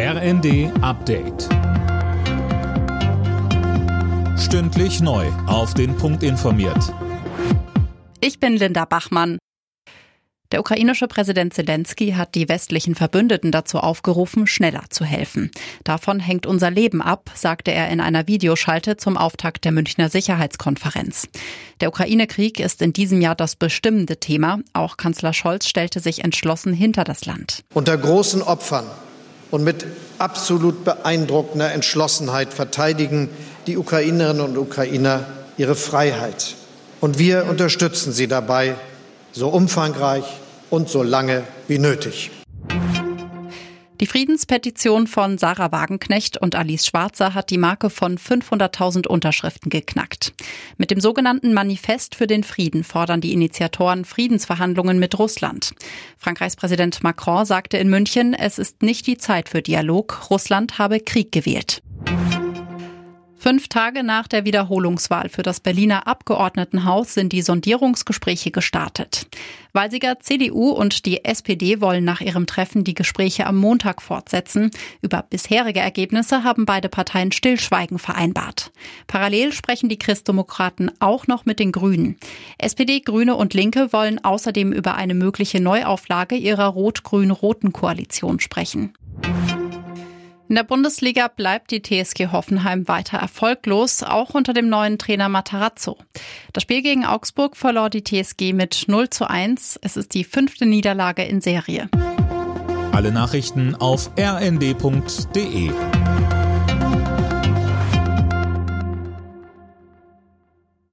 RND Update. Stündlich neu. Auf den Punkt informiert. Ich bin Linda Bachmann. Der ukrainische Präsident Zelensky hat die westlichen Verbündeten dazu aufgerufen, schneller zu helfen. Davon hängt unser Leben ab, sagte er in einer Videoschalte zum Auftakt der Münchner Sicherheitskonferenz. Der Ukraine-Krieg ist in diesem Jahr das bestimmende Thema. Auch Kanzler Scholz stellte sich entschlossen hinter das Land. Unter großen Opfern und mit absolut beeindruckender Entschlossenheit verteidigen die Ukrainerinnen und Ukrainer ihre Freiheit. Und wir unterstützen sie dabei so umfangreich und so lange wie nötig. Die Friedenspetition von Sarah Wagenknecht und Alice Schwarzer hat die Marke von 500.000 Unterschriften geknackt. Mit dem sogenannten Manifest für den Frieden fordern die Initiatoren Friedensverhandlungen mit Russland. Frankreichs Präsident Macron sagte in München, es ist nicht die Zeit für Dialog. Russland habe Krieg gewählt. Fünf Tage nach der Wiederholungswahl für das Berliner Abgeordnetenhaus sind die Sondierungsgespräche gestartet. Walsiger CDU und die SPD wollen nach ihrem Treffen die Gespräche am Montag fortsetzen. Über bisherige Ergebnisse haben beide Parteien Stillschweigen vereinbart. Parallel sprechen die Christdemokraten auch noch mit den Grünen. SPD, Grüne und Linke wollen außerdem über eine mögliche Neuauflage ihrer rot-grün-roten Koalition sprechen. In der Bundesliga bleibt die TSG Hoffenheim weiter erfolglos, auch unter dem neuen Trainer Matarazzo. Das Spiel gegen Augsburg verlor die TSG mit 0 zu 1. Es ist die fünfte Niederlage in Serie. Alle Nachrichten auf rnd.de